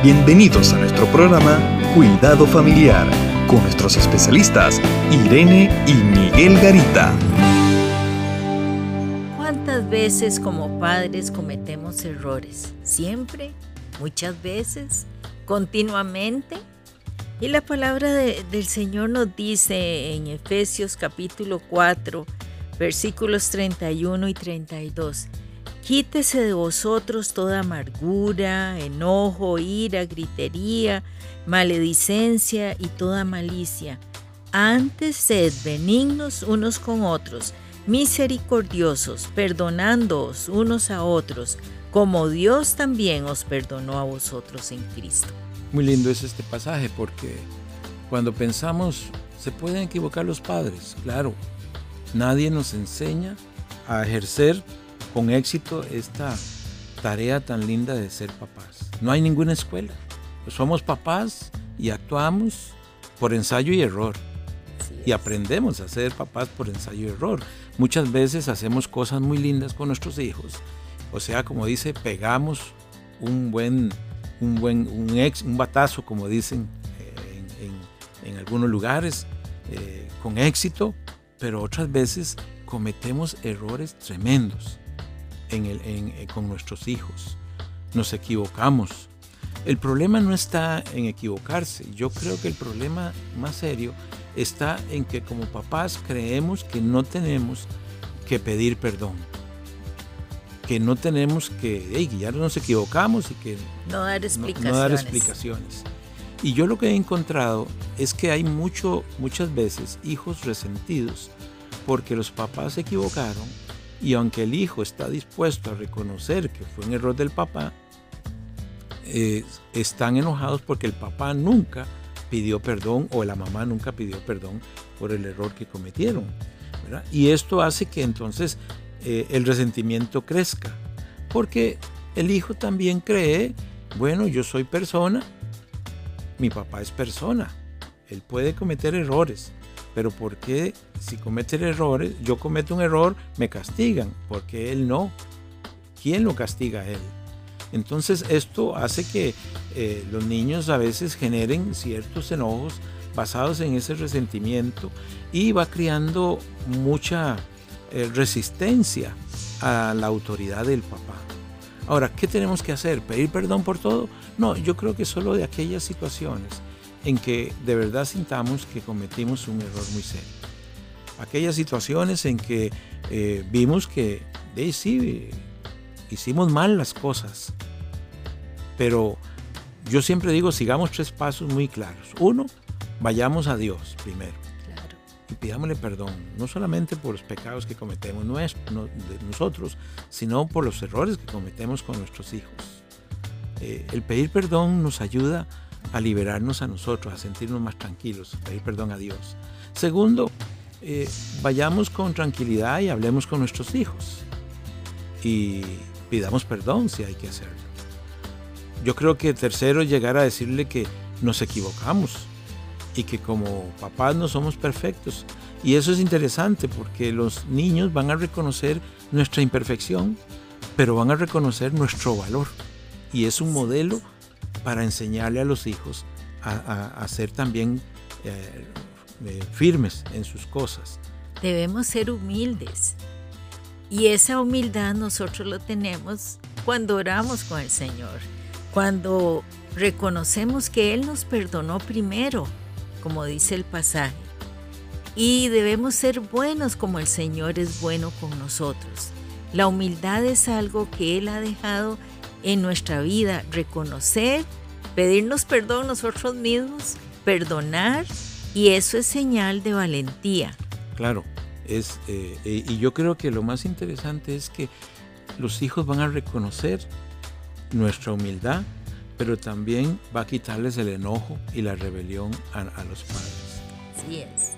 Bienvenidos a nuestro programa Cuidado Familiar con nuestros especialistas Irene y Miguel Garita. ¿Cuántas veces como padres cometemos errores? ¿Siempre? ¿Muchas veces? ¿Continuamente? Y la palabra del Señor nos dice en Efesios capítulo 4, versículos 31 y 32. Quítese de vosotros toda amargura, enojo, ira, gritería, maledicencia y toda malicia. Antes sed benignos unos con otros, misericordiosos, perdonándoos unos a otros, como Dios también os perdonó a vosotros en Cristo. Muy lindo es este pasaje porque cuando pensamos, se pueden equivocar los padres, claro, nadie nos enseña a ejercer con éxito esta tarea tan linda de ser papás. No hay ninguna escuela. Somos papás y actuamos por ensayo y error. Y aprendemos a ser papás por ensayo y error. Muchas veces hacemos cosas muy lindas con nuestros hijos. O sea, como dice, pegamos un buen, un buen, un ex, un batazo, como dicen eh, en, algunos lugares, eh, con éxito, pero otras veces cometemos errores tremendos eh, con nuestros hijos. Nos equivocamos. El problema no está en equivocarse. Yo creo que el problema más serio está en que como papás creemos que no tenemos que pedir perdón. Que no tenemos que, ya nos equivocamos y que no dar explicaciones. No, dar explicaciones. Y yo lo que he encontrado es que hay mucho, muchas veces hijos resentidos porque los papás se equivocaron y aunque el hijo está dispuesto a reconocer que fue un error del papá, eh, están enojados porque el papá nunca pidió perdón o la mamá nunca pidió perdón por el error que cometieron. Y esto hace que entonces eh, el resentimiento crezca, porque el hijo también cree, bueno, yo soy persona, mi papá es persona, él puede cometer errores, pero ¿por qué si comete errores, yo cometo un error, me castigan? Porque él no. ¿Quién lo castiga a él? Entonces esto hace que eh, los niños a veces generen ciertos enojos basados en ese resentimiento y va creando mucha eh, resistencia a la autoridad del papá. Ahora, ¿qué tenemos que hacer? ¿Pedir perdón por todo? No, yo creo que solo de aquellas situaciones en que de verdad sintamos que cometimos un error muy serio. Aquellas situaciones en que eh, vimos que de sí, hicimos mal las cosas, pero yo siempre digo, sigamos tres pasos muy claros. Uno, vayamos a Dios primero. Y pidámosle perdón, no solamente por los pecados que cometemos nosotros, sino por los errores que cometemos con nuestros hijos. Eh, el pedir perdón nos ayuda a liberarnos a nosotros, a sentirnos más tranquilos, a pedir perdón a Dios. Segundo, eh, vayamos con tranquilidad y hablemos con nuestros hijos y pidamos perdón si hay que hacerlo. Yo creo que tercero, llegar a decirle que nos equivocamos y que como papás no somos perfectos. Y eso es interesante porque los niños van a reconocer nuestra imperfección, pero van a reconocer nuestro valor. Y es un modelo para enseñarle a los hijos a, ser también eh, eh, firmes en sus cosas. Debemos ser humildes. Y esa humildad nosotros lo tenemos cuando oramos con el Señor, cuando reconocemos que Él nos perdonó primero, como dice el pasaje. Y debemos ser buenos como el Señor es bueno con nosotros. La humildad es algo que Él ha dejado en nuestra vida, reconocer, pedirnos perdón nosotros mismos, perdonar, y eso es señal de valentía. Claro, es, eh, y yo creo que lo más interesante es que los hijos van a reconocer nuestra humildad, pero también va a quitarles el enojo y la rebelión a, a los padres. Así es.